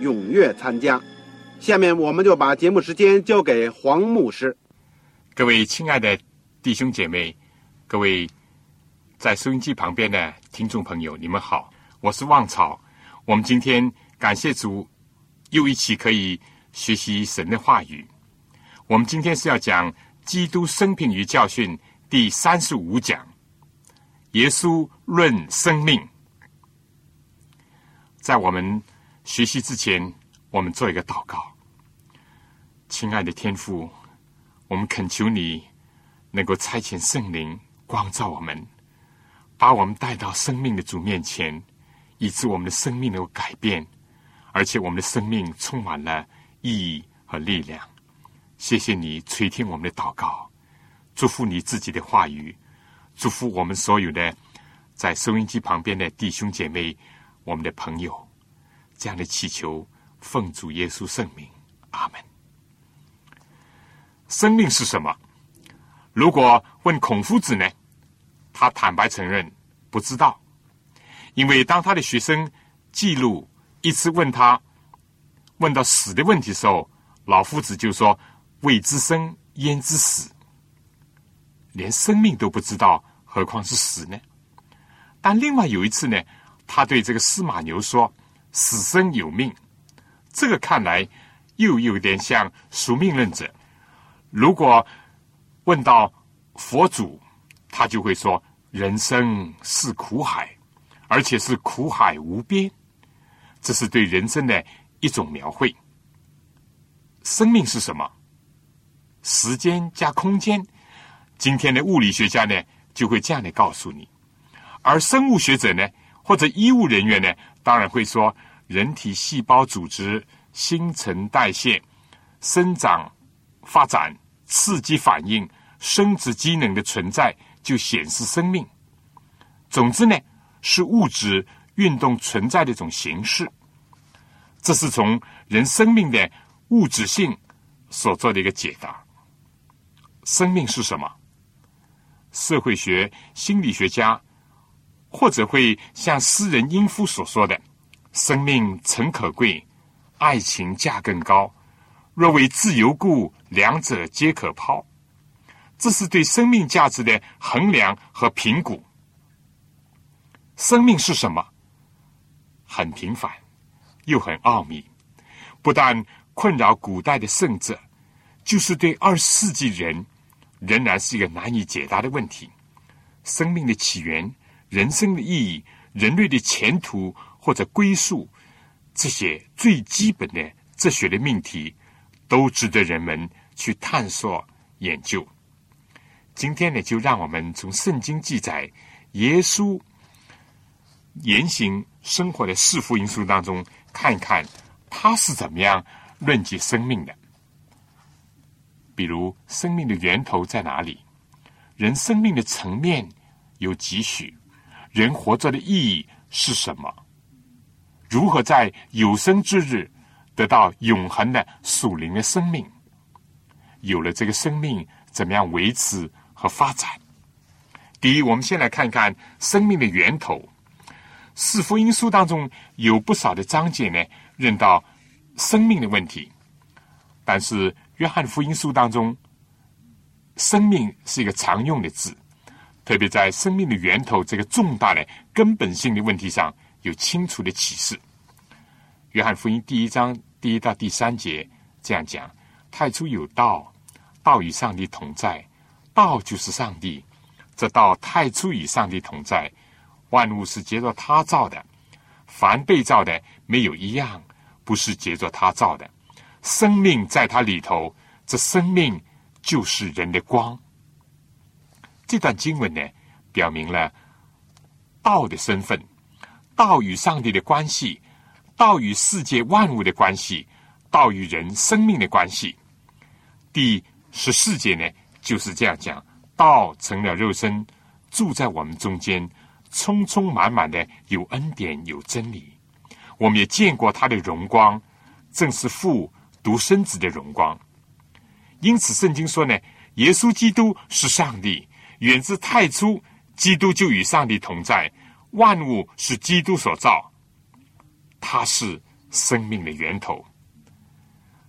踊跃参加。下面我们就把节目时间交给黄牧师。各位亲爱的弟兄姐妹，各位在收音机旁边的听众朋友，你们好，我是旺草。我们今天感谢主，又一起可以学习神的话语。我们今天是要讲基督生平与教训。第三十五讲，耶稣论生命。在我们学习之前，我们做一个祷告。亲爱的天父，我们恳求你能够差遣圣灵光照我们，把我们带到生命的主面前，以致我们的生命能够改变，而且我们的生命充满了意义和力量。谢谢你垂听我们的祷告。祝福你自己的话语，祝福我们所有的在收音机旁边的弟兄姐妹，我们的朋友，这样的祈求，奉主耶稣圣名，阿门。生命是什么？如果问孔夫子呢？他坦白承认不知道，因为当他的学生记录一次问他问到死的问题时候，老夫子就说：“未知生，焉知死？”连生命都不知道，何况是死呢？但另外有一次呢，他对这个司马牛说：“死生有命。”这个看来又有点像宿命论者。如果问到佛祖，他就会说：“人生是苦海，而且是苦海无边。”这是对人生的一种描绘。生命是什么？时间加空间。今天的物理学家呢，就会这样的告诉你；而生物学者呢，或者医务人员呢，当然会说，人体细胞组织新陈代谢、生长发展、刺激反应、生殖机能的存在，就显示生命。总之呢，是物质运动存在的一种形式。这是从人生命的物质性所做的一个解答。生命是什么？社会学、心理学家，或者会像诗人殷夫所说的：“生命诚可贵，爱情价更高。若为自由故，两者皆可抛。”这是对生命价值的衡量和评估。生命是什么？很平凡，又很奥秘。不但困扰古代的圣者，就是对二十世纪人。仍然是一个难以解答的问题。生命的起源、人生的意义、人类的前途或者归宿，这些最基本的哲学的命题，都值得人们去探索研究。今天呢，就让我们从圣经记载耶稣言行生活的四福音书当中，看一看他是怎么样论及生命的。比如，生命的源头在哪里？人生命的层面有几许？人活着的意义是什么？如何在有生之日得到永恒的属灵的生命？有了这个生命，怎么样维持和发展？第一，我们先来看看生命的源头。四福音书当中有不少的章节呢，认到生命的问题，但是。约翰福音书当中，生命是一个常用的字，特别在生命的源头这个重大的根本性的问题上有清楚的启示。约翰福音第一章第一到第三节这样讲：太初有道，道与上帝同在，道就是上帝。这道太初与上帝同在，万物是结着他造的，凡被造的没有一样不是结着他造的。生命在他里头，这生命就是人的光。这段经文呢，表明了道的身份，道与上帝的关系，道与世界万物的关系，道与人生命的关系。第十四节呢，就是这样讲。道成了肉身，住在我们中间，充充满满的有恩典有真理。我们也见过他的荣光，正是父独生子的荣光。因此，圣经说呢，耶稣基督是上帝，远自太初，基督就与上帝同在，万物是基督所造，他是生命的源头。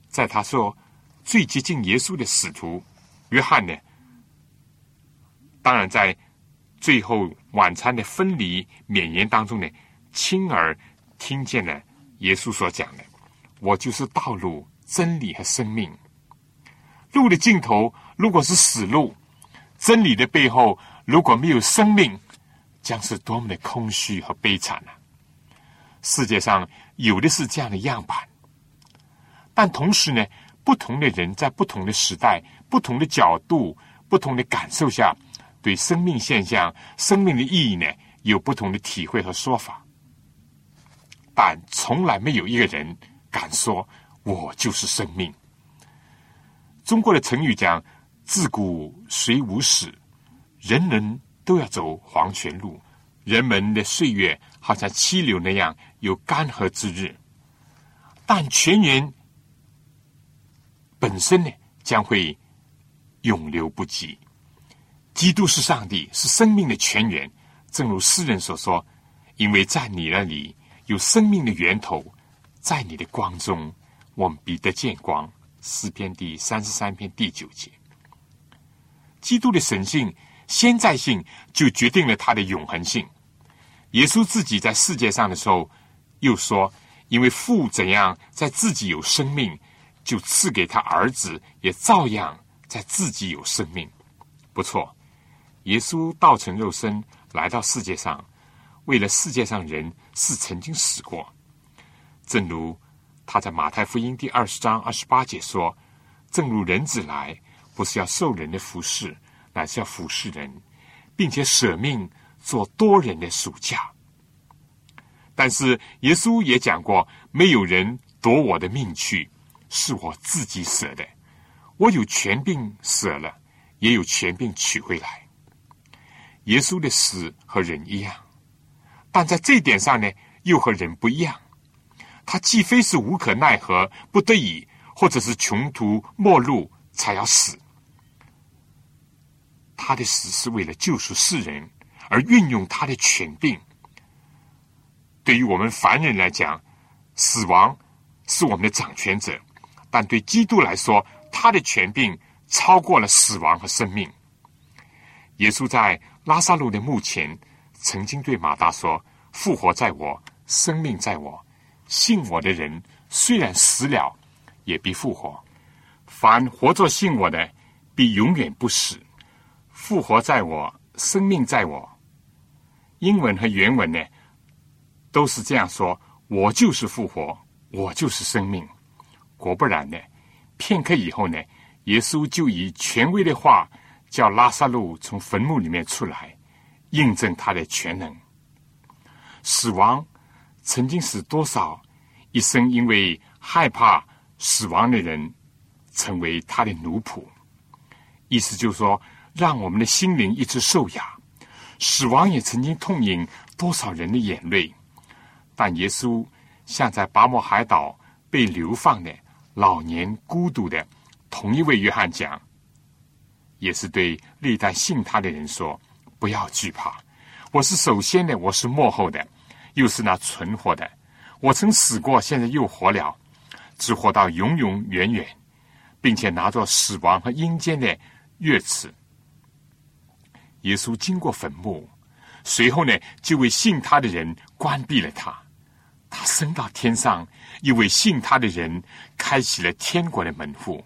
在他说最接近耶稣的使徒约翰呢？当然，在最后晚餐的分离勉言当中呢，亲耳听见了耶稣所讲的：“我就是道路、真理和生命。路的尽头如果是死路，真理的背后如果没有生命，将是多么的空虚和悲惨啊！世界上有的是这样的样板，但同时呢，不同的人在不同的时代、不同的角度、不同的感受下。”对生命现象、生命的意义呢，有不同的体会和说法，但从来没有一个人敢说“我就是生命”。中国的成语讲“自古谁无死”，人人都要走黄泉路，人们的岁月好像溪流那样有干涸之日，但泉源本身呢，将会永流不息。基督是上帝，是生命的泉源。正如诗人所说：“因为在你那里有生命的源头，在你的光中，我们必得见光。”诗篇第三十三篇第九节。基督的神性、先在性，就决定了他的永恒性。耶稣自己在世界上的时候，又说：“因为父怎样在自己有生命，就赐给他儿子，也照样在自己有生命。”不错。耶稣道成肉身来到世界上，为了世界上人是曾经死过。正如他在马太福音第二十章二十八节说：“正如人子来，不是要受人的服侍，乃是要服侍人，并且舍命做多人的暑假。”但是耶稣也讲过：“没有人夺我的命去，是我自己舍的。我有权柄舍了，也有权柄取回来。”耶稣的死和人一样，但在这点上呢，又和人不一样。他既非是无可奈何、不得已，或者是穷途末路才要死，他的死是为了救赎世人而运用他的权柄。对于我们凡人来讲，死亡是我们的掌权者；但对基督来说，他的权柄超过了死亡和生命。耶稣在。拉萨路的墓前，曾经对马大说：“复活在我，生命在我。信我的人，虽然死了，也必复活。凡活着信我的，必永远不死。复活在我，生命在我。”英文和原文呢，都是这样说：“我就是复活，我就是生命。”果不然呢，片刻以后呢，耶稣就以权威的话。叫拉萨路从坟墓里面出来，印证他的全能。死亡曾经使多少一生因为害怕死亡的人成为他的奴仆。意思就是说，让我们的心灵一直受压。死亡也曾经痛饮多少人的眼泪。但耶稣像在巴莫海岛被流放的老年孤独的同一位约翰讲。也是对历代信他的人说：“不要惧怕，我是首先的，我是幕后的，又是那存活的。我曾死过，现在又活了，只活到永永远远，并且拿着死亡和阴间的钥匙。”耶稣经过坟墓，随后呢，就为信他的人关闭了他。他升到天上，又为信他的人开启了天国的门户。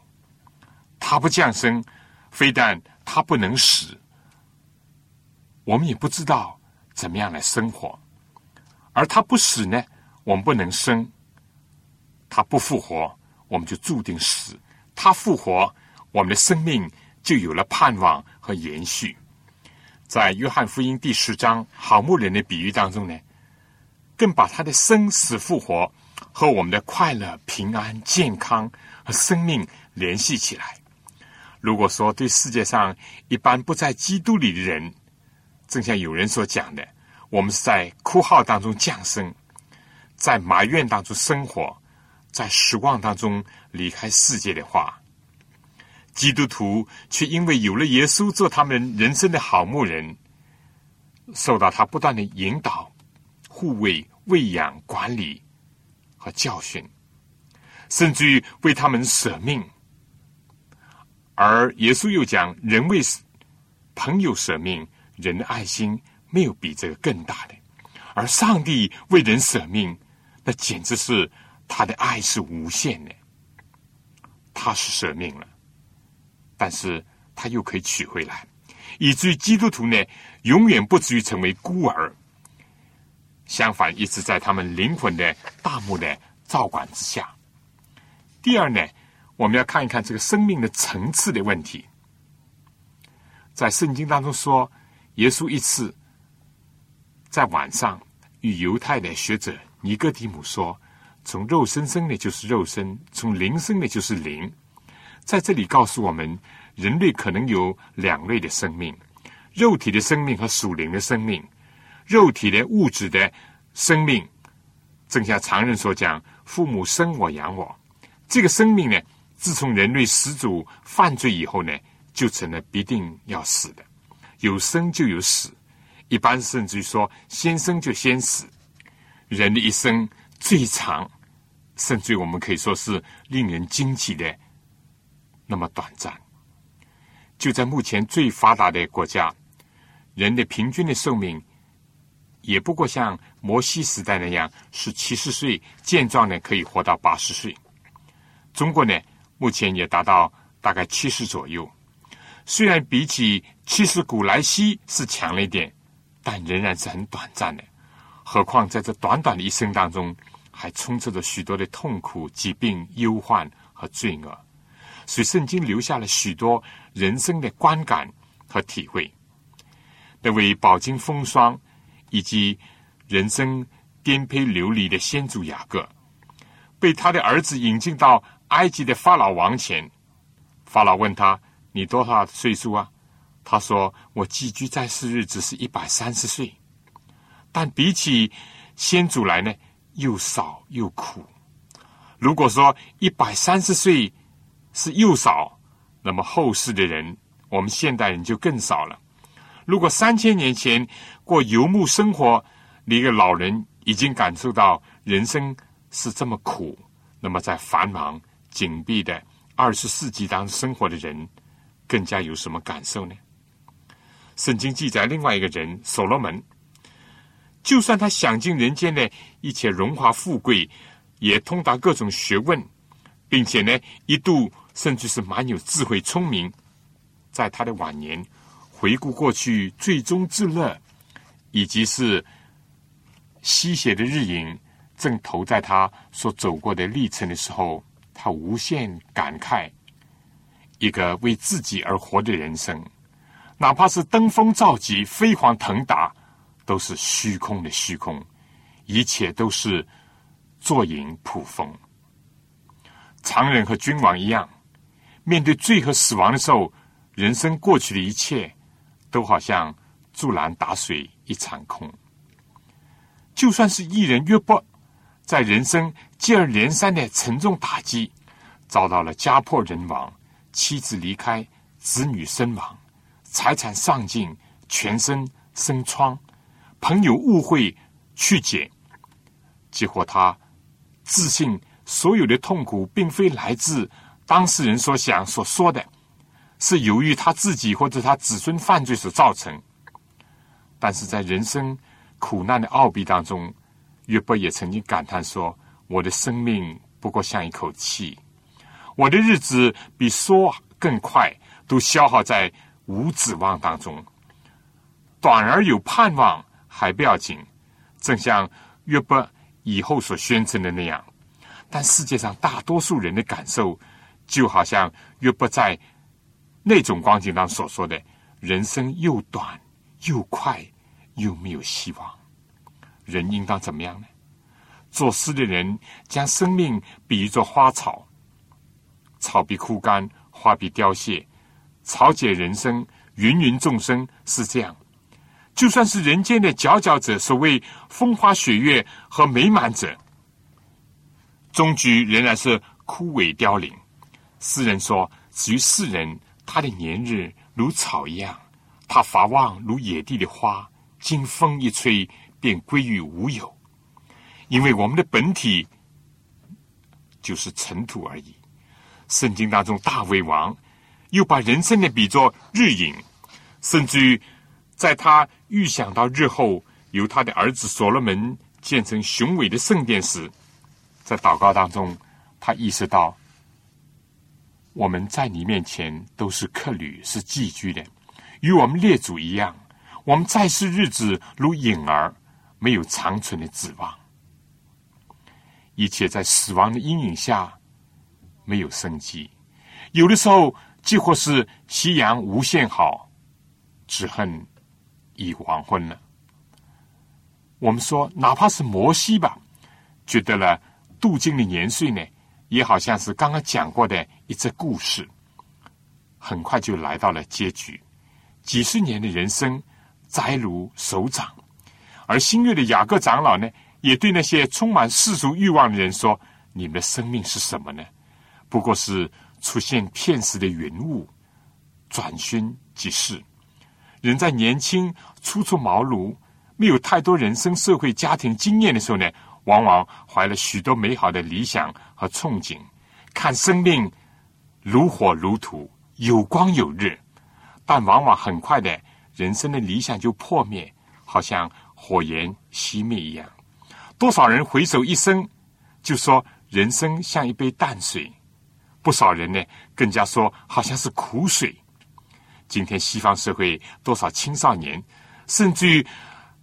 他不降生，非但他不能死，我们也不知道怎么样来生活；而他不死呢，我们不能生；他不复活，我们就注定死；他复活，我们的生命就有了盼望和延续。在约翰福音第十章好牧人的比喻当中呢，更把他的生死复活和我们的快乐、平安、健康和生命联系起来。如果说对世界上一般不在基督里的人，正像有人所讲的，我们是在哭号当中降生，在埋怨当中生活，在失望当中离开世界的话。基督徒却因为有了耶稣做他们人生的好牧人，受到他不断的引导、护卫、喂养、管理和教训，甚至于为他们舍命。而耶稣又讲：“人为朋友舍命，人的爱心没有比这个更大的。而上帝为人舍命，那简直是他的爱是无限的。他是舍命了。”但是他又可以取回来，以至于基督徒呢，永远不至于成为孤儿。相反，一直在他们灵魂的大幕的照管之下。第二呢，我们要看一看这个生命的层次的问题。在圣经当中说，耶稣一次在晚上与犹太的学者尼哥底母说：“从肉身生的，就是肉身；从灵生的，就是灵。”在这里告诉我们，人类可能有两类的生命：肉体的生命和属灵的生命。肉体的物质的生命，正像常人所讲，父母生我养我。这个生命呢，自从人类始祖犯罪以后呢，就成了必定要死的。有生就有死，一般甚至于说，先生就先死。人的一生最长，甚至于我们可以说是令人惊奇的。那么短暂，就在目前最发达的国家，人的平均的寿命也不过像摩西时代那样是七十岁，健壮的可以活到八十岁。中国呢，目前也达到大概七十左右。虽然比起七十古来稀是强了一点，但仍然是很短暂的。何况在这短短的一生当中，还充斥着许多的痛苦、疾病、忧患和罪恶。所以，圣经留下了许多人生的观感和体会。那位饱经风霜以及人生颠沛流离的先祖雅各，被他的儿子引进到埃及的法老王前。法老问他：“你多大岁数啊？”他说：“我寄居在世日只是一百三十岁。”但比起先祖来呢，又少又苦。如果说一百三十岁，是又少，那么后世的人，我们现代人就更少了。如果三千年前过游牧生活的一个老人已经感受到人生是这么苦，那么在繁忙紧闭的二十世纪当中生活的人，更加有什么感受呢？圣经记载另外一个人所罗门，就算他享尽人间的一切荣华富贵，也通达各种学问，并且呢一度。甚至是蛮有智慧、聪明，在他的晚年回顾过去最终至乐，以及是吸血的日影正投在他所走过的历程的时候，他无限感慨：一个为自己而活的人生，哪怕是登峰造极、飞黄腾达，都是虚空的虚空，一切都是坐影普风。常人和君王一样。面对罪和死亡的时候，人生过去的一切都好像竹篮打水一场空。就算是艺人约伯，在人生接二连三的沉重打击，遭到了家破人亡、妻子离开、子女身亡、财产丧尽、全身生疮、朋友误会去解，结果他自信所有的痛苦并非来自。当事人所想所说的，是由于他自己或者他子孙犯罪所造成。但是在人生苦难的奥秘当中，约伯也曾经感叹说：“我的生命不过像一口气，我的日子比说更快，都消耗在无指望当中。短而有盼望还不要紧，正像约伯以后所宣称的那样。但世界上大多数人的感受，就好像约伯在那种光景当所说的：人生又短又快，又没有希望。人应当怎么样呢？作诗的人将生命比喻作花草，草必枯干，花必凋谢，草解人生，芸芸众生是这样。就算是人间的佼佼者，所谓风花雪月和美满者，终局仍然是枯萎凋零。诗人说：“至于世人，他的年日如草一样，他发旺如野地的花，经风一吹，便归于无有。因为我们的本体就是尘土而已。”圣经当中，大卫王又把人生的比作日影，甚至于在他。预想到日后由他的儿子所罗门建成雄伟的圣殿时，在祷告当中，他意识到我们在你面前都是客旅，是寄居的，与我们列祖一样，我们在世日子如影儿，没有长存的指望，一切在死亡的阴影下没有生机，有的时候几乎是夕阳无限好，只恨。已黄昏了。我们说，哪怕是摩西吧，觉得了镀金的年岁呢，也好像是刚刚讲过的一则故事，很快就来到了结局。几十年的人生摘如手掌，而新月的雅各长老呢，也对那些充满世俗欲望的人说：“你们的生命是什么呢？不过是出现片时的云雾，转瞬即逝。”人在年轻、初出茅庐、没有太多人生、社会、家庭经验的时候呢，往往怀了许多美好的理想和憧憬，看生命如火如荼、有光有日，但往往很快的，人生的理想就破灭，好像火焰熄灭一样。多少人回首一生，就说人生像一杯淡水；不少人呢，更加说好像是苦水。今天西方社会多少青少年，甚至于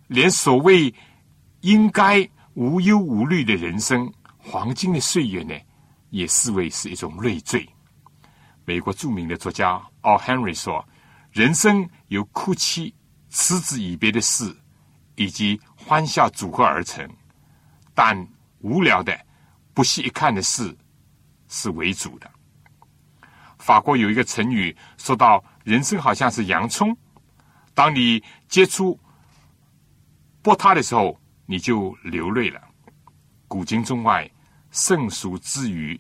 连所谓应该无忧无虑的人生、黄金的岁月呢，也视为是一种累赘。美国著名的作家奥·亨瑞说：“人生由哭泣、嗤之以鼻的事，以及欢笑组合而成，但无聊的、不细一看的事是为主的。”法国有一个成语说到。人生好像是洋葱，当你接触剥它的时候，你就流泪了。古今中外，圣俗之余，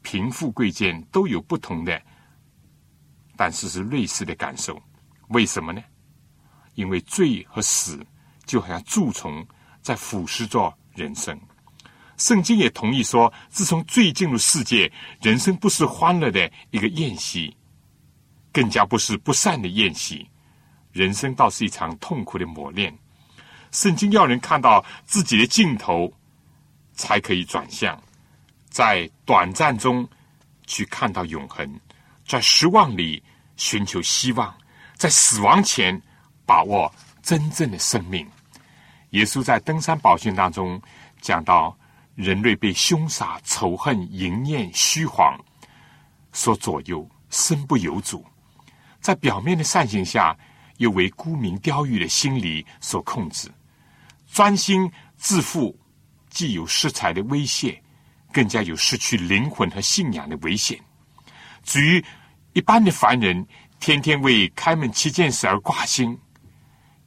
贫富贵贱都有不同的，但是是类似的感受。为什么呢？因为罪和死就好像蛀虫在腐蚀着人生。圣经也同意说，自从罪进入世界，人生不是欢乐的一个宴席。更加不是不善的宴席，人生倒是一场痛苦的磨练。圣经要人看到自己的尽头，才可以转向，在短暂中去看到永恒，在失望里寻求希望，在死亡前把握真正的生命。耶稣在登山宝训当中讲到，人类被凶杀、仇恨、淫念、虚谎所左右，身不由主。在表面的善行下，又为沽名钓誉的心理所控制；专心致富，既有失财的威胁，更加有失去灵魂和信仰的危险。至于一般的凡人，天天为开门七件事而挂心。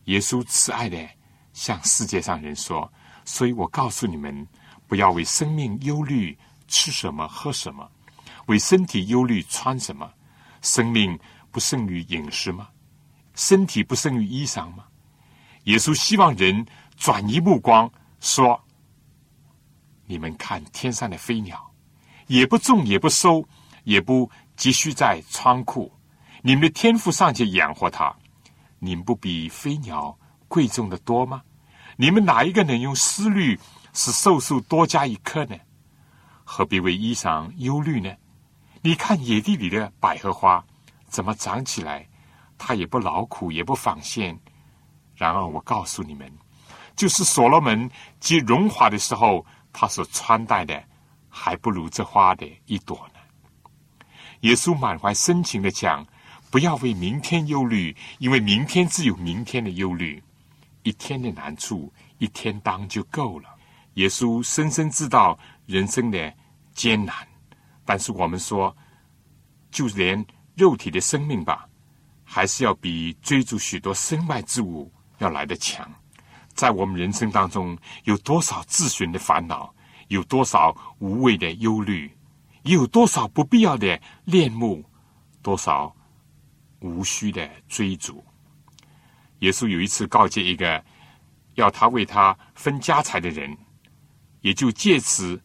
耶稣慈爱的向世界上人说：“所以我告诉你们，不要为生命忧虑，吃什么喝什么；为身体忧虑，穿什么。生命。”不胜于饮食吗？身体不胜于衣裳吗？耶稣希望人转移目光，说：“你们看天上的飞鸟，也不种，也不收，也不积蓄在仓库，你们的天赋尚且养活它，你们不比飞鸟贵重的多吗？你们哪一个能用思虑使寿数多加一刻呢？何必为衣裳忧虑呢？你看野地里的百合花怎么长起来？它也不劳苦，也不纺线。然而我告诉你们，就是所罗门极荣华的时候，他所穿戴的还不如这花的一朵呢。耶稣满怀深情的讲：“不要为明天忧虑，因为明天自有明天的忧虑。一天的难处，一天当就够了。”耶稣深深知道人生的。艰难，但是我们说，就连肉体的生命吧，还是要比追逐许多身外之物要来得强。在我们人生当中，有多少自寻的烦恼，有多少无谓的忧虑，也有多少不必要的恋慕，多少无需的追逐。耶稣有一次告诫一个要他为他分家财的人，也就借此。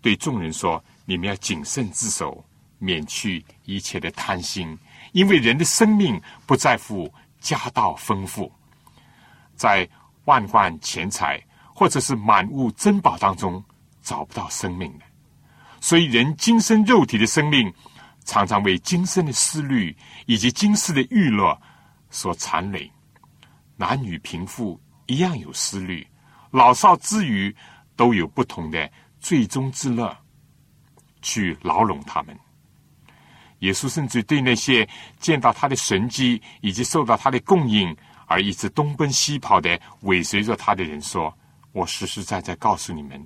对众人说：“你们要谨慎自守，免去一切的贪心，因为人的生命不在乎家道丰富，在万贯钱财或者是满屋珍宝当中找不到生命的。所以，人今生肉体的生命，常常为今生的思虑以及今世的娱乐所缠累。男女贫富一样有思虑，老少之余都有不同的。”最终之乐，去牢笼他们。耶稣甚至对那些见到他的神迹以及受到他的供应而一直东奔西跑的尾随着他的人说：“我实实在在告诉你们，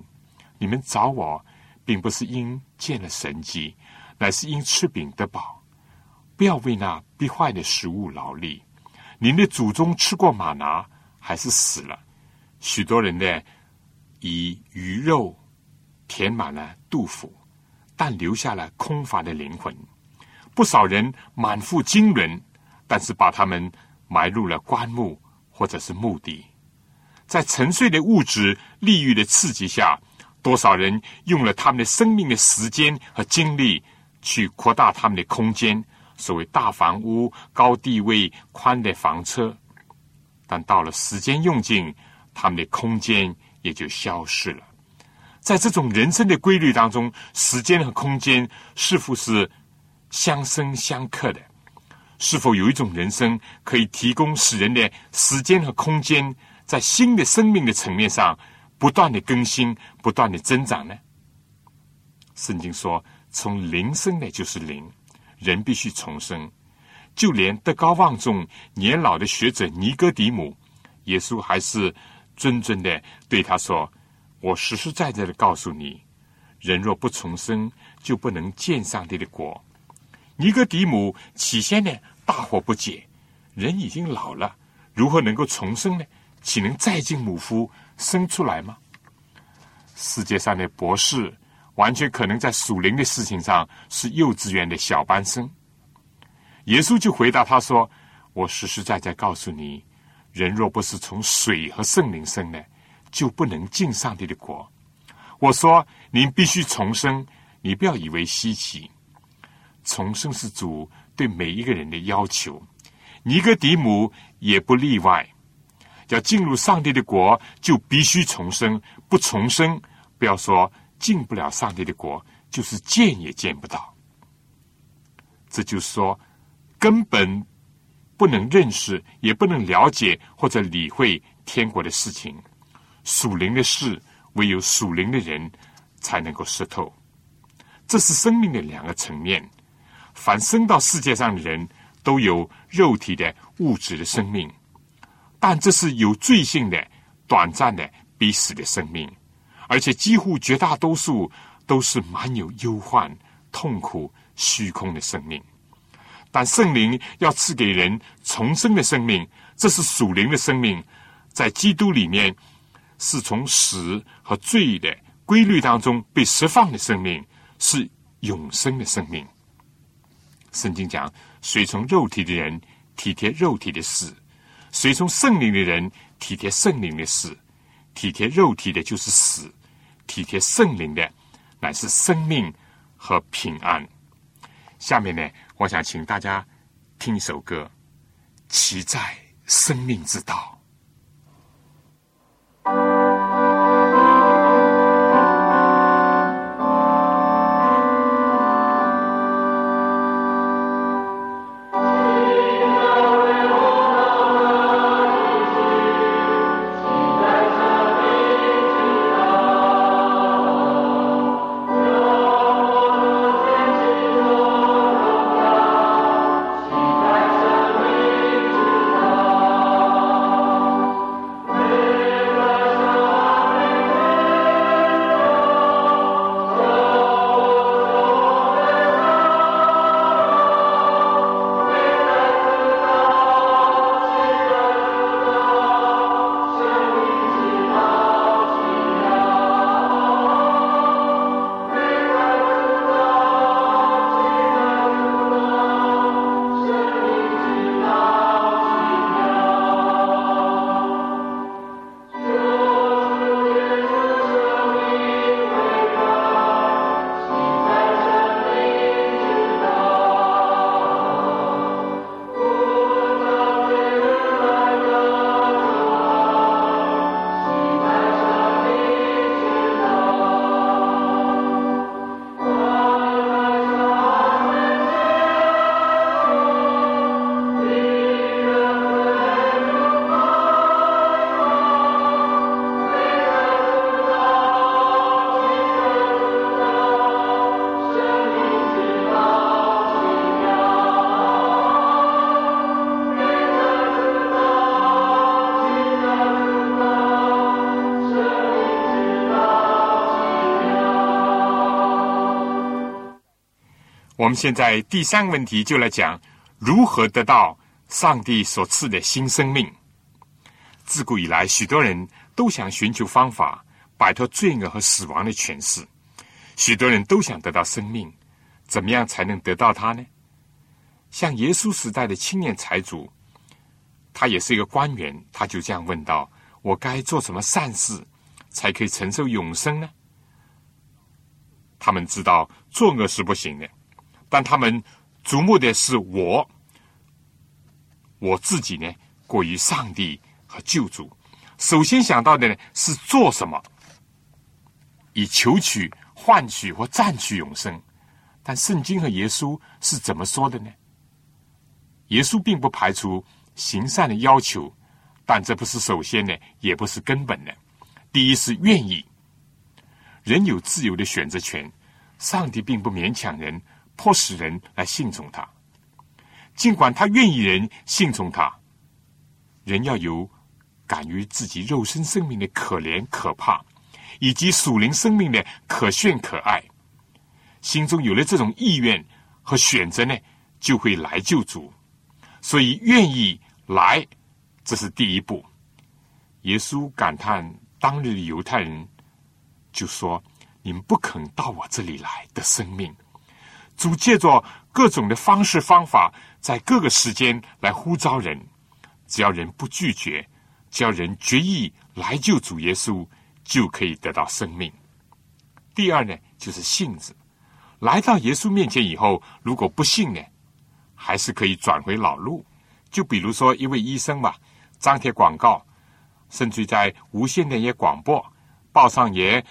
你们找我，并不是因见了神迹，乃是因吃饼得饱。不要为那必坏的食物劳力。您的祖宗吃过马拿，还是死了。许多人呢，以鱼肉。”填满了肚腹，但留下了空乏的灵魂。不少人满腹经纶，但是把他们埋入了棺木或者是墓地。在沉睡的物质利欲的刺激下，多少人用了他们的生命的时间和精力去扩大他们的空间，所谓大房屋、高地位、宽的房车。但到了时间用尽，他们的空间也就消失了。在这种人生的规律当中，时间和空间似乎是相生相克的？是否有一种人生可以提供使人的时间和空间在新的生命的层面上不断的更新、不断的增长呢？圣经说：“从灵生的就是灵，人必须重生。”就连德高望重、年老的学者尼哥底母，耶稣还是谆谆的对他说。我实实在在的告诉你，人若不重生，就不能见上帝的国。尼哥底母起先呢，大惑不解：人已经老了，如何能够重生呢？岂能再进母腹生出来吗？世界上的博士，完全可能在属灵的事情上是幼稚园的小班生。耶稣就回答他说：“我实实在在告诉你，人若不是从水和圣灵生的。”就不能进上帝的国。我说，您必须重生，你不要以为稀奇。重生是主对每一个人的要求，尼哥底母也不例外。要进入上帝的国，就必须重生。不重生，不要说进不了上帝的国，就是见也见不到。这就是说，根本不能认识，也不能了解或者理会天国的事情。属灵的事，唯有属灵的人才能够识透。这是生命的两个层面。凡生到世界上的人都有肉体的物质的生命，但这是有罪性的、短暂的、必死的生命，而且几乎绝大多数都是满有忧患、痛苦、虚空的生命。但圣灵要赐给人重生的生命，这是属灵的生命，在基督里面。是从死和罪的规律当中被释放的生命，是永生的生命。圣经讲：随从肉体的人体贴肉体的事，随从圣灵的人体贴圣灵的事。体贴肉体的就是死，体贴圣灵的乃是生命和平安。下面呢，我想请大家听一首歌，《骑在生命之道》。我们现在第三个问题就来讲如何得到上帝所赐的新生命。自古以来，许多人都想寻求方法摆脱罪恶和死亡的权势，许多人都想得到生命，怎么样才能得到它呢？像耶稣时代的青年财主，他也是一个官员，他就这样问道：“我该做什么善事，才可以承受永生呢？”他们知道作恶是不行的。但他们瞩目的是我，我自己呢，过于上帝和救主。首先想到的呢是做什么，以求取、换取或占取永生。但圣经和耶稣是怎么说的呢？耶稣并不排除行善的要求，但这不是首先呢，也不是根本的。第一是愿意，人有自由的选择权，上帝并不勉强人。迫使人来信从他，尽管他愿意人信从他，人要有敢于自己肉身生命的可怜可怕，以及属灵生命的可炫可爱，心中有了这种意愿和选择呢，就会来救主。所以愿意来，这是第一步。耶稣感叹当日的犹太人，就说：“你们不肯到我这里来的生命。”主借着各种的方式方法，在各个时间来呼召人，只要人不拒绝，只要人决意来救主耶稣，就可以得到生命。第二呢，就是信字，来到耶稣面前以后，如果不信呢，还是可以转回老路。就比如说一位医生吧，张贴广告，甚至在无线电也广播，报上也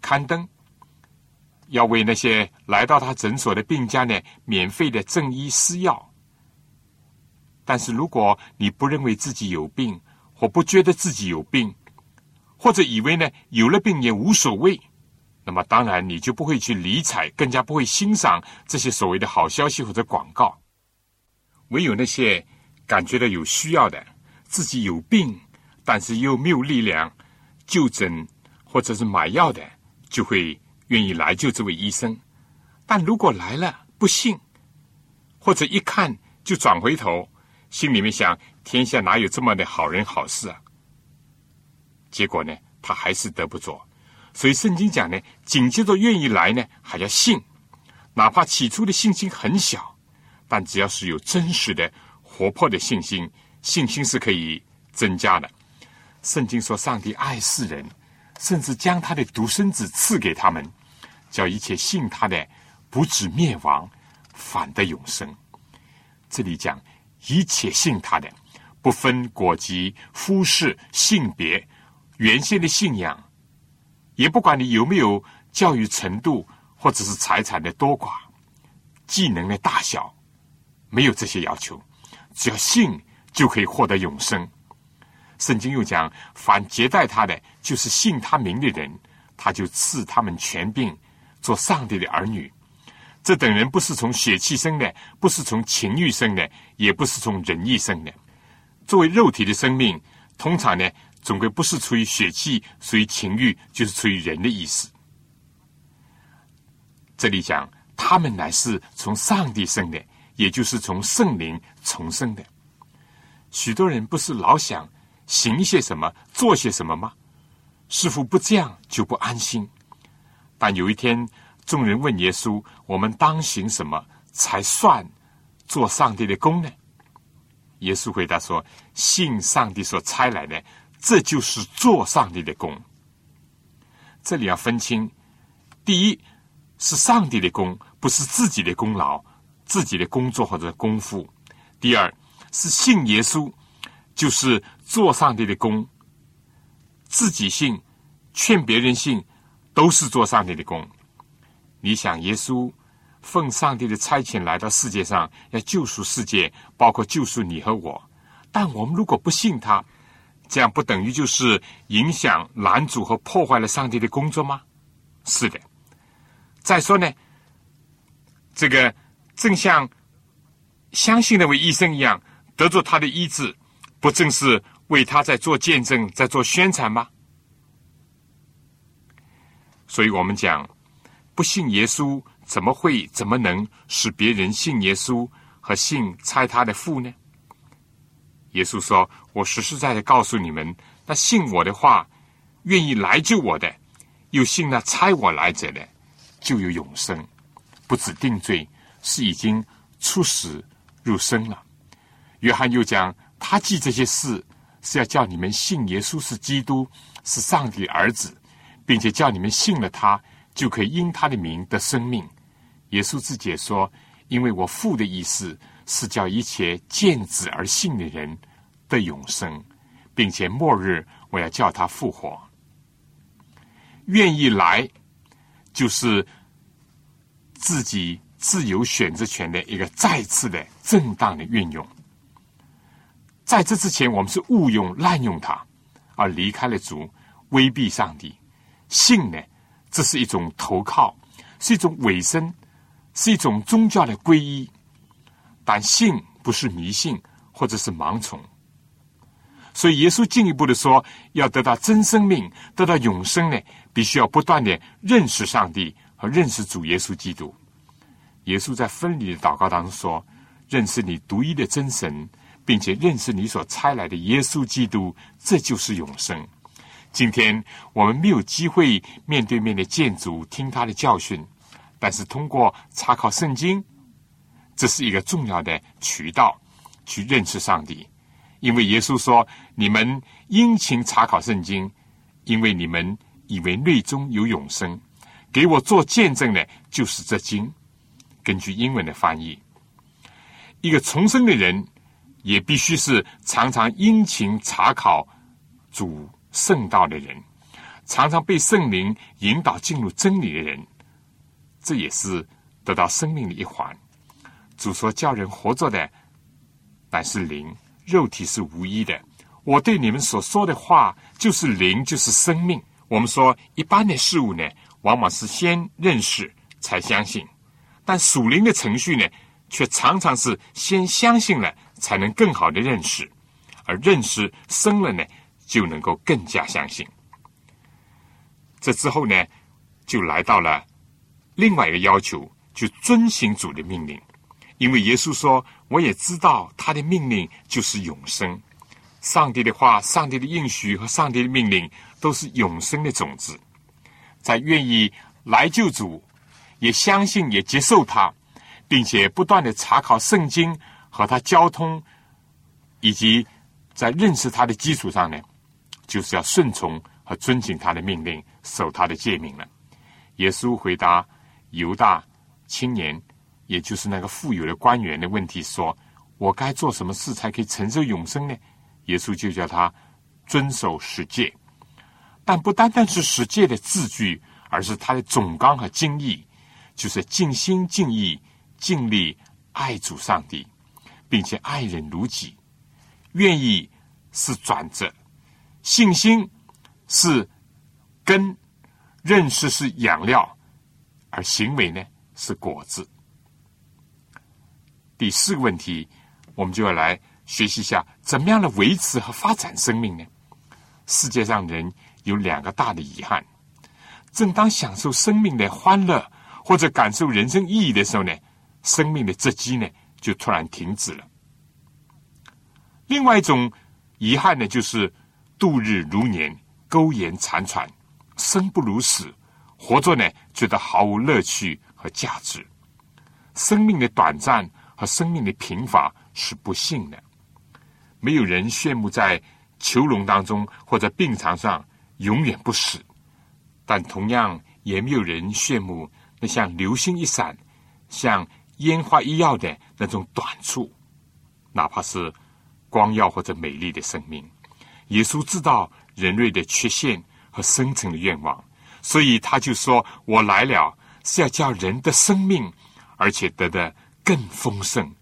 刊登。要为那些来到他诊所的病家呢，免费的赠医施药。但是如果你不认为自己有病，或不觉得自己有病，或者以为呢有了病也无所谓，那么当然你就不会去理睬，更加不会欣赏这些所谓的好消息或者广告。唯有那些感觉到有需要的，自己有病，但是又没有力量就诊或者是买药的，就会。愿意来救这位医生，但如果来了不信，或者一看就转回头，心里面想：天下哪有这么的好人好事啊？结果呢，他还是得不着。所以圣经讲呢，紧接着愿意来呢，还要信，哪怕起初的信心很小，但只要是有真实的、活泼的信心，信心是可以增加的。圣经说，上帝爱世人。甚至将他的独生子赐给他们，叫一切信他的不至灭亡，反得永生。这里讲一切信他的，不分国籍、肤色、性别、原先的信仰，也不管你有没有教育程度，或者是财产的多寡、技能的大小，没有这些要求，只要信就可以获得永生。圣经又讲，凡接待他的，就是信他名的人，他就赐他们权柄，做上帝的儿女。这等人不是从血气生的，不是从情欲生的，也不是从仁义生的。作为肉体的生命，通常呢，总归不是出于血气，属于情欲，就是出于人的意思。这里讲，他们乃是从上帝生的，也就是从圣灵重生的。许多人不是老想。行些什么，做些什么吗？似乎不这样就不安心。但有一天，众人问耶稣：“我们当行什么才算做上帝的功呢？”耶稣回答说：“信上帝所差来的，这就是做上帝的功。”这里要分清：第一是上帝的功，不是自己的功劳、自己的工作或者功夫；第二是信耶稣。就是做上帝的工，自己信，劝别人信，都是做上帝的工。你想，耶稣奉上帝的差遣来到世界上，要救赎世界，包括救赎你和我。但我们如果不信他，这样不等于就是影响、拦阻和破坏了上帝的工作吗？是的。再说呢，这个正像相信那位医生一样，得着他的医治。不正是为他在做见证，在做宣传吗？所以我们讲，不信耶稣怎么会怎么能使别人信耶稣和信猜他的父呢？耶稣说：“我实实在在告诉你们，那信我的话，愿意来救我的，又信那猜我来者的，就有永生，不止定罪，是已经出死入生了。”约翰又讲：“他记这些事，是要叫你们信耶稣是基督，是上帝儿子，并且叫你们信了他，就可以因他的名得生命。”耶稣自己说：“因为我父的意思。”是叫一切见子而信的人的永生，并且末日我要叫他复活。愿意来，就是自己自由选择权的一个再次的正当的运用。在这之前，我们是误用滥用它，而离开了主，威逼上帝。信呢，这是一种投靠，是一种委身，是一种宗教的皈依。但信不是迷信，或者是盲从。所以耶稣进一步的说，要得到真生命，得到永生呢，必须要不断的认识上帝和认识主耶稣基督。耶稣在分离的祷告当中说：“认识你独一的真神，并且认识你所差来的耶稣基督，这就是永生。”今天我们没有机会面对面的见主，听他的教训，但是通过查考圣经。这是一个重要的渠道，去认识上帝。因为耶稣说：“你们殷勤查考圣经，因为你们以为内中有永生。给我做见证的，就是这经。”根据英文的翻译，一个重生的人也必须是常常殷勤查考主圣道的人，常常被圣灵引导进入真理的人。这也是得到生命的一环。主说：“叫人活着的乃是灵，肉体是无一的。我对你们所说的话，就是灵，就是生命。我们说一般的事物呢，往往是先认识才相信；但属灵的程序呢，却常常是先相信了，才能更好的认识，而认识深了呢，就能够更加相信。这之后呢，就来到了另外一个要求，就遵行主的命令。”因为耶稣说：“我也知道他的命令就是永生。上帝的话、上帝的应许和上帝的命令都是永生的种子。在愿意来救主，也相信、也接受他，并且不断的查考圣经和他交通，以及在认识他的基础上呢，就是要顺从和遵循他的命令，守他的诫命了。”耶稣回答犹大青年。也就是那个富有的官员的问题，说我该做什么事才可以承受永生呢？耶稣就叫他遵守十诫，但不单单是十诫的字句，而是他的总纲和经义，就是尽心尽意尽力爱主上帝，并且爱人如己。愿意是转折，信心是根，认识是养料，而行为呢是果子。第四个问题，我们就要来学习一下，怎么样来维持和发展生命呢？世界上人有两个大的遗憾：正当享受生命的欢乐或者感受人生意义的时候呢，生命的这机呢就突然停止了；另外一种遗憾呢，就是度日如年，苟延残喘，生不如死，活着呢觉得毫无乐趣和价值。生命的短暂。和生命的贫乏是不幸的，没有人羡慕在囚笼当中或者病床上永远不死，但同样也没有人羡慕那像流星一闪、像烟花一耀的那种短处，哪怕是光耀或者美丽的生命。耶稣知道人类的缺陷和深层的愿望，所以他就说：“我来了是要叫人的生命，而且得的。”更丰盛、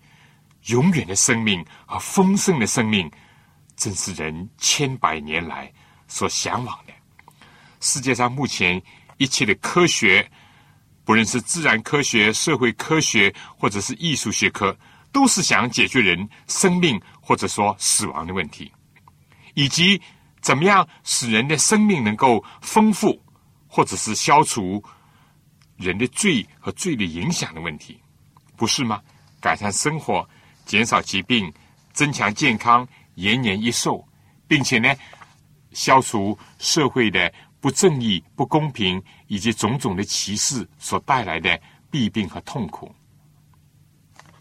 永远的生命和丰盛的生命，正是人千百年来所向往的。世界上目前一切的科学，不论是自然科学、社会科学，或者是艺术学科，都是想解决人生命或者说死亡的问题，以及怎么样使人的生命能够丰富，或者是消除人的罪和罪的影响的问题，不是吗？改善生活，减少疾病，增强健康，延年益寿，并且呢，消除社会的不正义、不公平以及种种的歧视所带来的弊病和痛苦。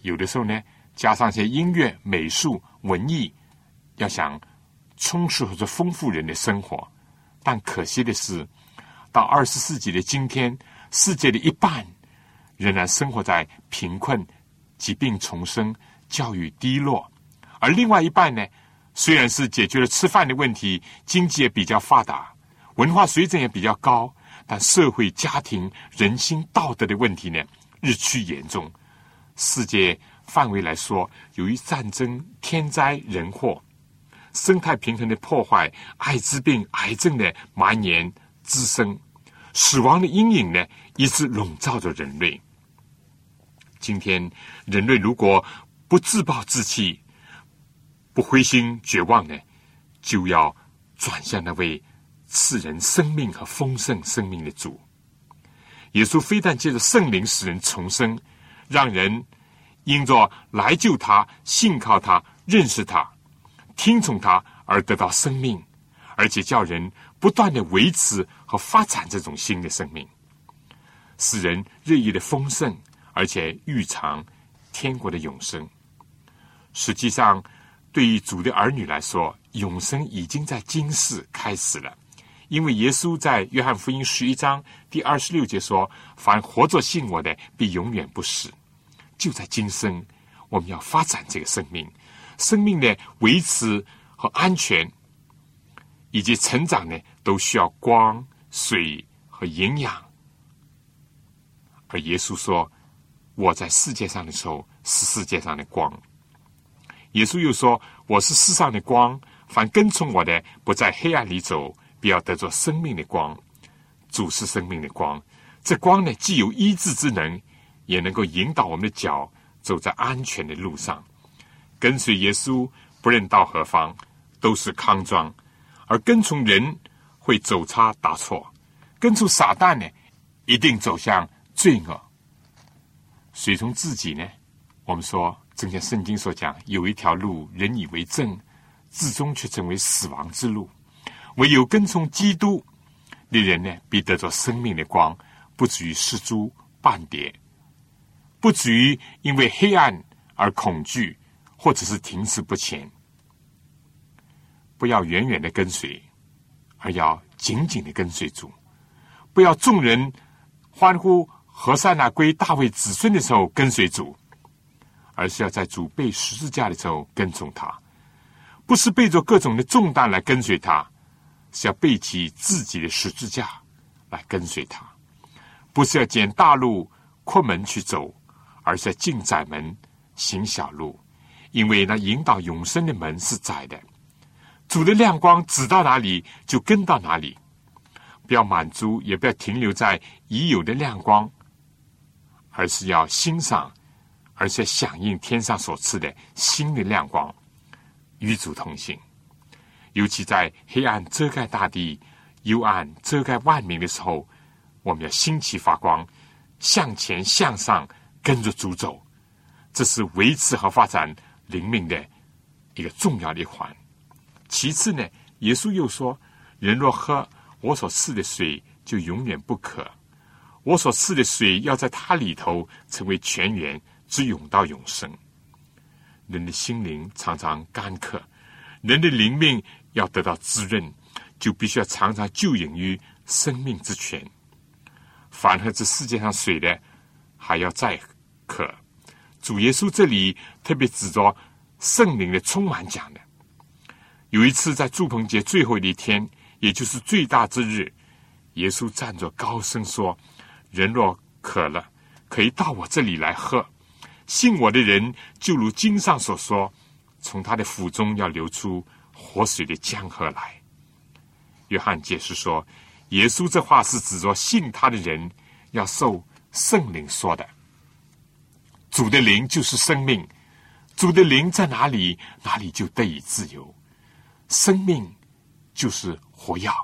有的时候呢，加上一些音乐、美术、文艺，要想充实或者丰富人的生活，但可惜的是，到二十世纪的今天，世界的一半仍然生活在贫困、疾病丛生、教育低落，而另外一半呢，虽然是解决了吃饭的问题，经济也比较发达，文化水准也比较高，但社会、家庭、人心、道德的问题呢，日趋严重。世界范围来说，由于战争、天灾人祸、生态平衡的破坏、艾滋病、癌症的蔓延滋生、死亡的阴影呢，一直笼罩着人类。今天，人类如果不自暴自弃、不灰心绝望呢，就要转向那位赐人生命和丰盛生命的主。耶稣非但借着圣灵使人重生。让人因着来救他、信靠他、认识他、听从他而得到生命，而且叫人不断的维持和发展这种新的生命，使人日益的丰盛，而且预尝天国的永生。实际上，对于主的儿女来说，永生已经在今世开始了，因为耶稣在约翰福音十一章第二十六节说：“凡活着信我的，必永远不死。”就在今生，我们要发展这个生命，生命的维持和安全，以及成长呢，都需要光、水和营养。而耶稣说：“我在世界上的时候是世界上的光。”耶稣又说：“我是世上的光，凡跟从我的，不在黑暗里走，必要得着生命的光。主是生命的光，这光呢，既有医治之能。”也能够引导我们的脚走在安全的路上，跟随耶稣，不论到何方都是康庄；而跟从人会走差打错，跟从撒旦呢，一定走向罪恶。随从自己呢，我们说，正像圣经所讲，有一条路，人以为正，至终却成为死亡之路。唯有跟从基督的人呢，必得着生命的光，不至于失足半点。不至于因为黑暗而恐惧，或者是停滞不前。不要远远的跟随，而要紧紧的跟随主。不要众人欢呼何塞那归大卫子孙的时候跟随主，而是要在主背十字架的时候跟从他。不是背着各种的重担来跟随他，是要背起自己的十字架来跟随他。不是要捡大路阔门去走。而是要进窄门行小路，因为那引导永生的门是窄的。主的亮光指到哪里就跟到哪里，不要满足，也不要停留在已有的亮光，而是要欣赏，而且响应天上所赐的新的亮光，与主同行。尤其在黑暗遮盖大地、幽暗遮盖万民的时候，我们要兴起发光，向前向上。跟着主走，这是维持和发展灵命的一个重要的一环。其次呢，耶稣又说：“人若喝我所赐的水，就永远不渴；我所赐的水要在它里头成为泉源，直涌到永生。”人的心灵常常干渴，人的灵命要得到滋润，就必须要常常就饮于生命之泉。凡喝这世界上水的，还要再渴。主耶稣这里特别指着圣灵的充满讲的。有一次在祝棚节最后的一天，也就是最大之日，耶稣站着高声说：“人若渴了，可以到我这里来喝。信我的人，就如经上所说，从他的腹中要流出活水的江河来。”约翰解释说，耶稣这话是指着信他的人要受。圣灵说的：“主的灵就是生命，主的灵在哪里，哪里就得以自由。生命就是活药，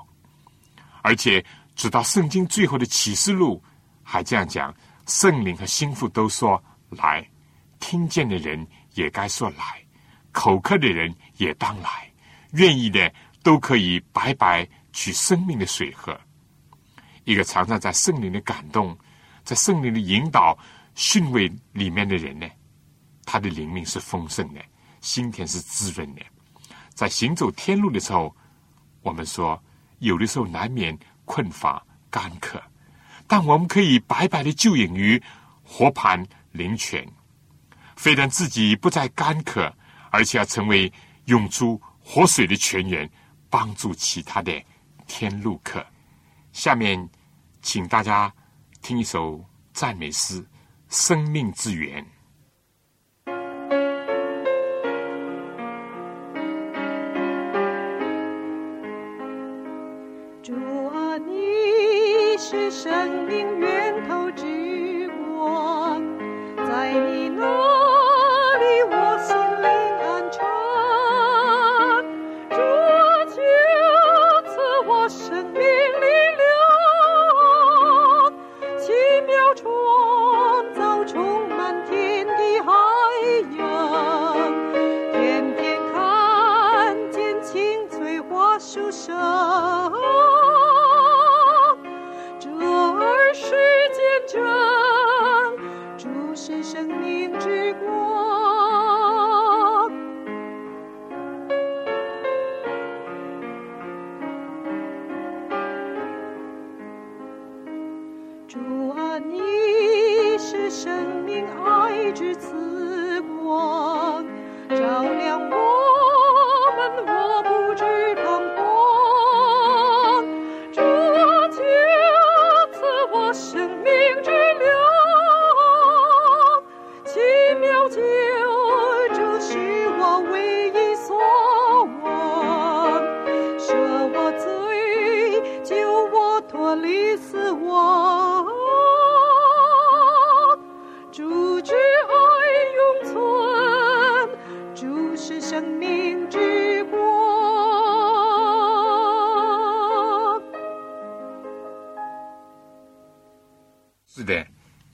而且直到圣经最后的启示录还这样讲：圣灵和心腹都说来，听见的人也该说来，口渴的人也当来，愿意的都可以白白取生命的水喝。一个常常在圣灵的感动、在圣灵的引导、训慰里面的人呢，他的灵命是丰盛的，心田是滋润的。在行走天路的时候，我们说有的时候难免困乏干渴，但我们可以白白的就饮于活盘灵泉，非但自己不再干渴，而且要成为涌出活水的泉源，帮助其他的天路客。下面。请大家听一首赞美诗《生命之源》。主啊，你是生命源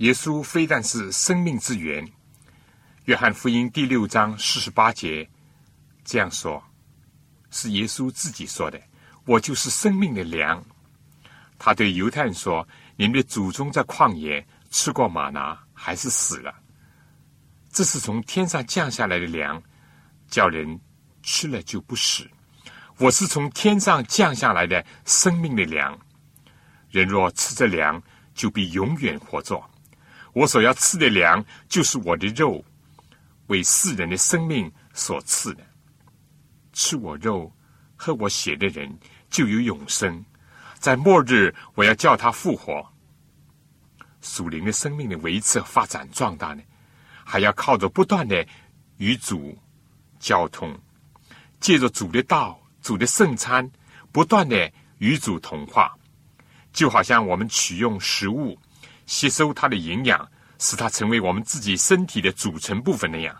耶稣非但是生命之源，约翰福音第六章四十八节这样说，是耶稣自己说的：“我就是生命的粮。”他对犹太人说：“你们的祖宗在旷野吃过玛拿，还是死了。这是从天上降下来的粮，叫人吃了就不死。我是从天上降下来的生命的粮，人若吃这粮，就必永远活着。”我所要吃的粮，就是我的肉，为世人的生命所赐的。吃我肉、喝我血的人，就有永生。在末日，我要叫他复活。属灵的生命的维持和发展壮大呢，还要靠着不断的与主交通，借着主的道、主的圣餐，不断的与主同化，就好像我们取用食物。吸收它的营养，使它成为我们自己身体的组成部分那样。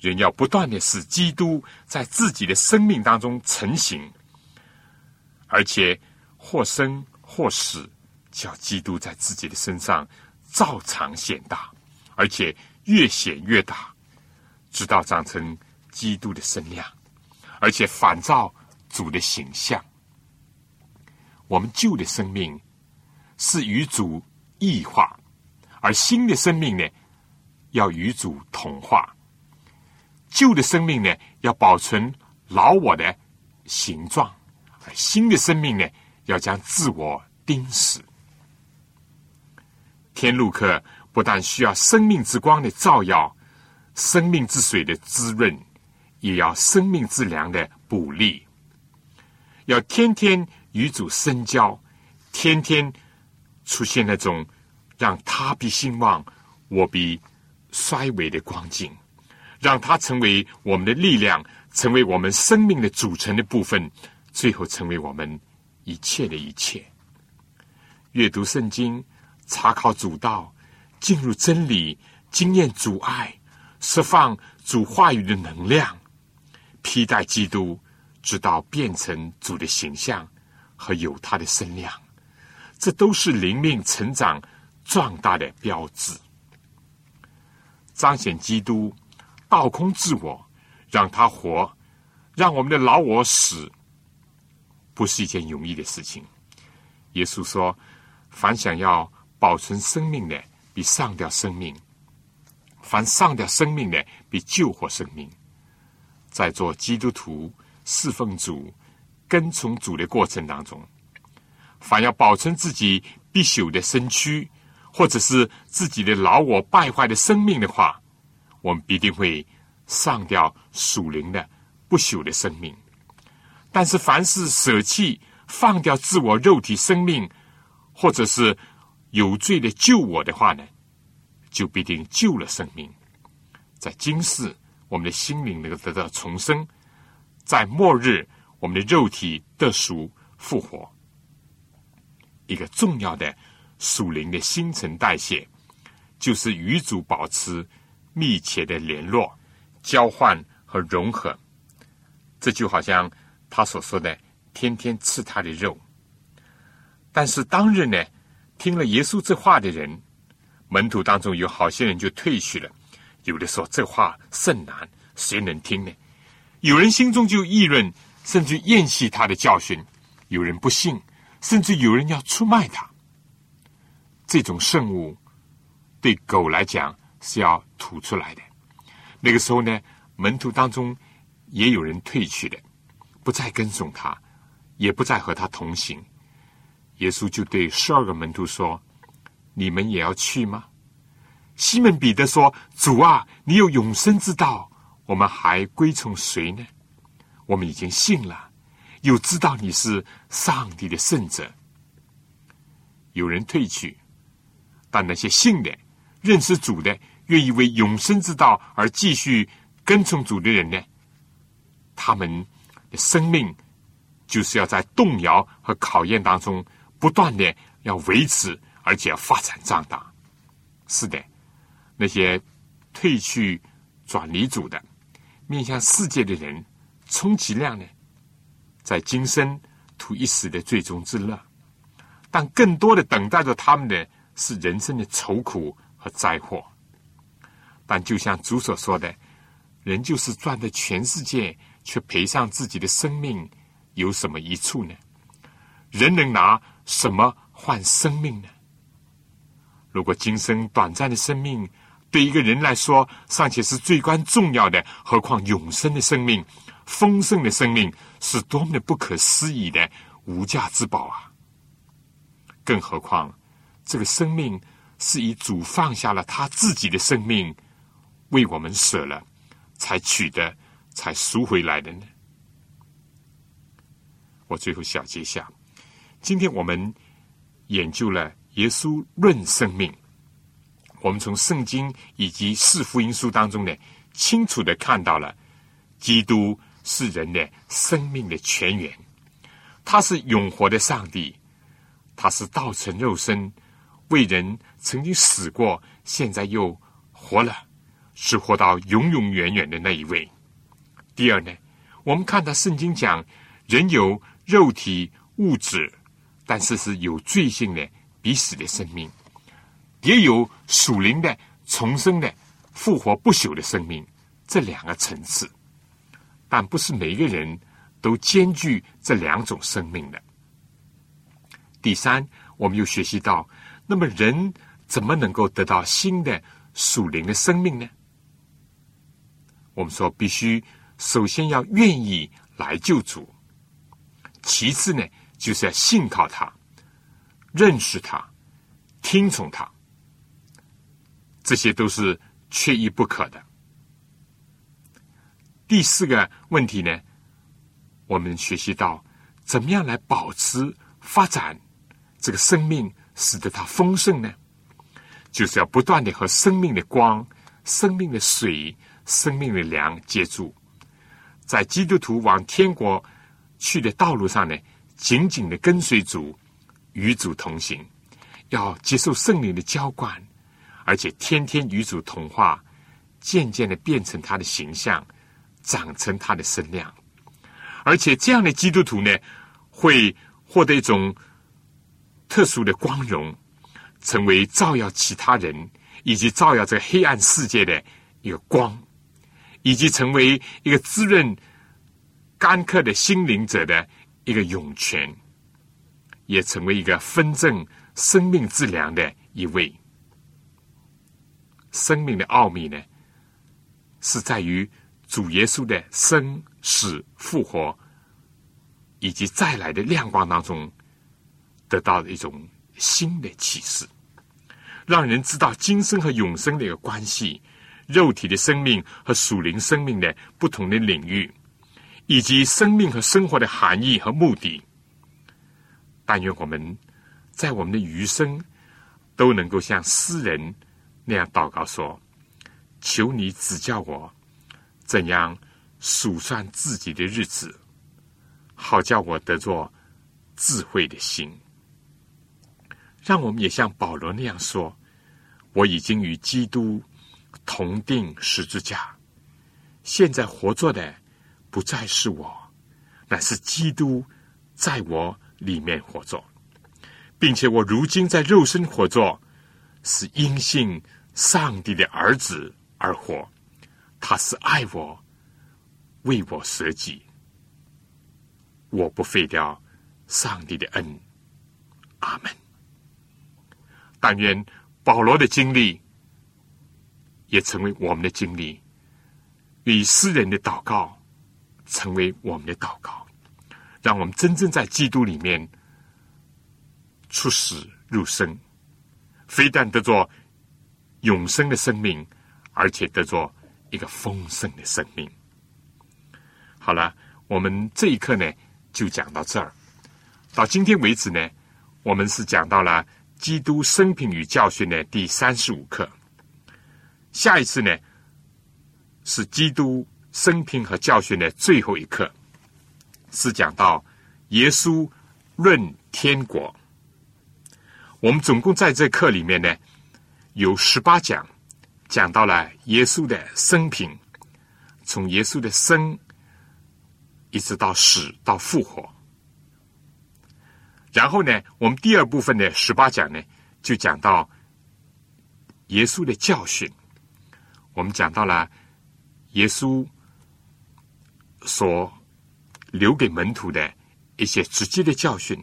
人要不断的使基督在自己的生命当中成型，而且或生或死，叫基督在自己的身上照常显大，而且越显越大，直到长成基督的身量，而且反照主的形象。我们旧的生命是与主。异化，而新的生命呢，要与主同化；旧的生命呢，要保存老我的形状；而新的生命呢，要将自我钉死。天路客不但需要生命之光的照耀，生命之水的滋润，也要生命之粮的补力。要天天与主深交，天天。出现那种让他必兴旺，我必衰微的光景，让他成为我们的力量，成为我们生命的组成的部分，最后成为我们一切的一切。阅读圣经，查考主道，进入真理，经验主爱，释放主话语的能量，披戴基督，直到变成主的形象和有他的身量。这都是灵命成长壮大的标志，彰显基督倒空自我，让他活，让我们的老我死，不是一件容易的事情。耶稣说：“凡想要保存生命的，比上掉生命；凡上掉生命的，比救活生命。”在做基督徒侍奉主、跟从主的过程当中，凡要保存自己必朽的身躯，或者是自己的老我败坏的生命的话，我们必定会上掉属灵的不朽的生命。但是，凡是舍弃、放掉自我肉体生命，或者是有罪的救我的话呢，就必定救了生命。在今世，我们的心灵能够得到重生；在末日，我们的肉体得赎复活。一个重要的属灵的新陈代谢，就是与主保持密切的联络、交换和融合。这就好像他所说的“天天吃他的肉”。但是当日呢，听了耶稣这话的人，门徒当中有好些人就退去了。有的说这话甚难，谁能听呢？有人心中就议论，甚至厌弃他的教训；有人不信。甚至有人要出卖他，这种圣物对狗来讲是要吐出来的。那个时候呢，门徒当中也有人退去的，不再跟从他，也不再和他同行。耶稣就对十二个门徒说：“你们也要去吗？”西门彼得说：“主啊，你有永生之道，我们还归从谁呢？我们已经信了。”又知道你是上帝的圣者，有人退去，但那些信的、认识主的、愿意为永生之道而继续跟从主的人呢？他们的生命就是要在动摇和考验当中不断的要维持，而且要发展壮大。是的，那些退去转离主的、面向世界的人，充其量呢？在今生图一时的最终之乐，但更多的等待着他们的是人生的愁苦和灾祸。但就像主所说的，人就是赚得全世界，却赔上自己的生命，有什么益处呢？人能拿什么换生命呢？如果今生短暂的生命对一个人来说尚且是最关重要的，何况永生的生命？丰盛的生命是多么的不可思议的无价之宝啊！更何况，这个生命是以主放下了他自己的生命，为我们舍了，才取得，才赎回来的呢？我最后小结一下，今天我们研究了耶稣论生命，我们从圣经以及四福音书当中呢，清楚的看到了基督。是人的生命的泉源，他是永活的上帝，他是道成肉身，为人曾经死过，现在又活了，是活到永永远远的那一位。第二呢，我们看到圣经讲，人有肉体物质，但是是有罪性的必死的生命，也有属灵的重生的复活不朽的生命，这两个层次。但不是每一个人都兼具这两种生命的。第三，我们又学习到，那么人怎么能够得到新的属灵的生命呢？我们说，必须首先要愿意来救主，其次呢，就是要信靠他、认识他、听从他，这些都是缺一不可的。第四个问题呢，我们学习到怎么样来保持发展这个生命，使得它丰盛呢？就是要不断的和生命的光、生命的水、生命的粮接触，在基督徒往天国去的道路上呢，紧紧的跟随主，与主同行，要接受圣灵的浇灌，而且天天与主同化，渐渐的变成他的形象。长成他的身量，而且这样的基督徒呢，会获得一种特殊的光荣，成为照耀其他人以及照耀这黑暗世界的一个光，以及成为一个滋润干渴的心灵者的一个涌泉，也成为一个分证生命之粮的一位。生命的奥秘呢，是在于主耶稣的生死复活以及再来的亮光当中，得到了一种新的启示，让人知道今生和永生的一个关系，肉体的生命和属灵生命的不同的领域，以及生命和生活的含义和目的。但愿我们在我们的余生都能够像诗人。那样祷告说：“求你指教我，怎样数算自己的日子，好叫我得着智慧的心。让我们也像保罗那样说：我已经与基督同定十字架，现在活着的不再是我，乃是基督在我里面活着，并且我如今在肉身活着，是因信。”上帝的儿子而活，他是爱我，为我舍己，我不废掉上帝的恩。阿门。但愿保罗的经历也成为我们的经历，以诗人的祷告成为我们的祷告，让我们真正在基督里面出死入生，非但得做。永生的生命，而且得着一个丰盛的生命。好了，我们这一课呢就讲到这儿。到今天为止呢，我们是讲到了基督生平与教训的第三十五课。下一次呢是基督生平和教训的最后一课，是讲到耶稣论天国。我们总共在这课里面呢。有十八讲，讲到了耶稣的生平，从耶稣的生一直到死到复活。然后呢，我们第二部分的十八讲呢，就讲到耶稣的教训。我们讲到了耶稣所留给门徒的一些直接的教训，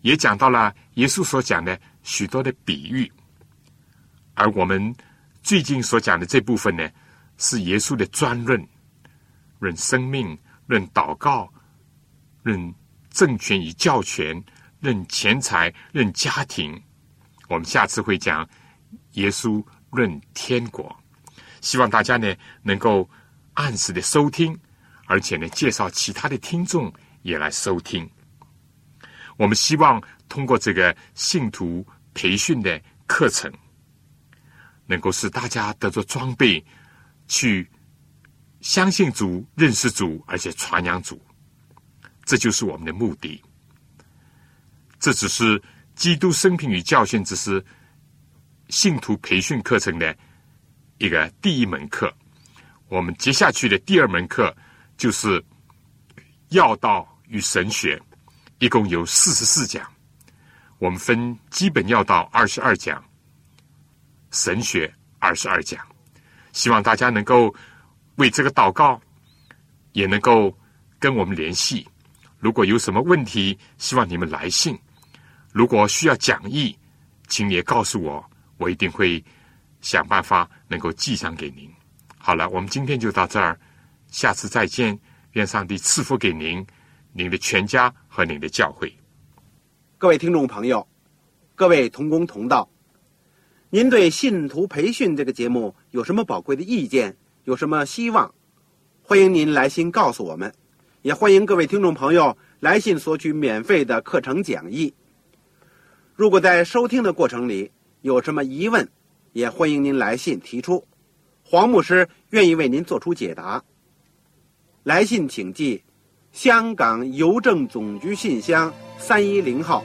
也讲到了耶稣所讲的许多的比喻。而我们最近所讲的这部分呢，是耶稣的专论，论生命，论祷告，论政权与教权，论钱财，论家庭。我们下次会讲耶稣论天国，希望大家呢能够按时的收听，而且呢介绍其他的听众也来收听。我们希望通过这个信徒培训的课程。能够使大家得着装备，去相信主、认识主，而且传扬主，这就是我们的目的。这只是基督生平与教训，只是信徒培训课程的一个第一门课。我们接下去的第二门课就是要道与神学，一共有四十四讲。我们分基本要道二十二讲。神学二十二讲，希望大家能够为这个祷告，也能够跟我们联系。如果有什么问题，希望你们来信。如果需要讲义，请也告诉我，我一定会想办法能够寄上给您。好了，我们今天就到这儿，下次再见。愿上帝赐福给您、您的全家和您的教会。各位听众朋友，各位同工同道。您对信徒培训这个节目有什么宝贵的意见？有什么希望？欢迎您来信告诉我们，也欢迎各位听众朋友来信索取免费的课程讲义。如果在收听的过程里有什么疑问，也欢迎您来信提出，黄牧师愿意为您做出解答。来信请寄香港邮政总局信箱三一零号。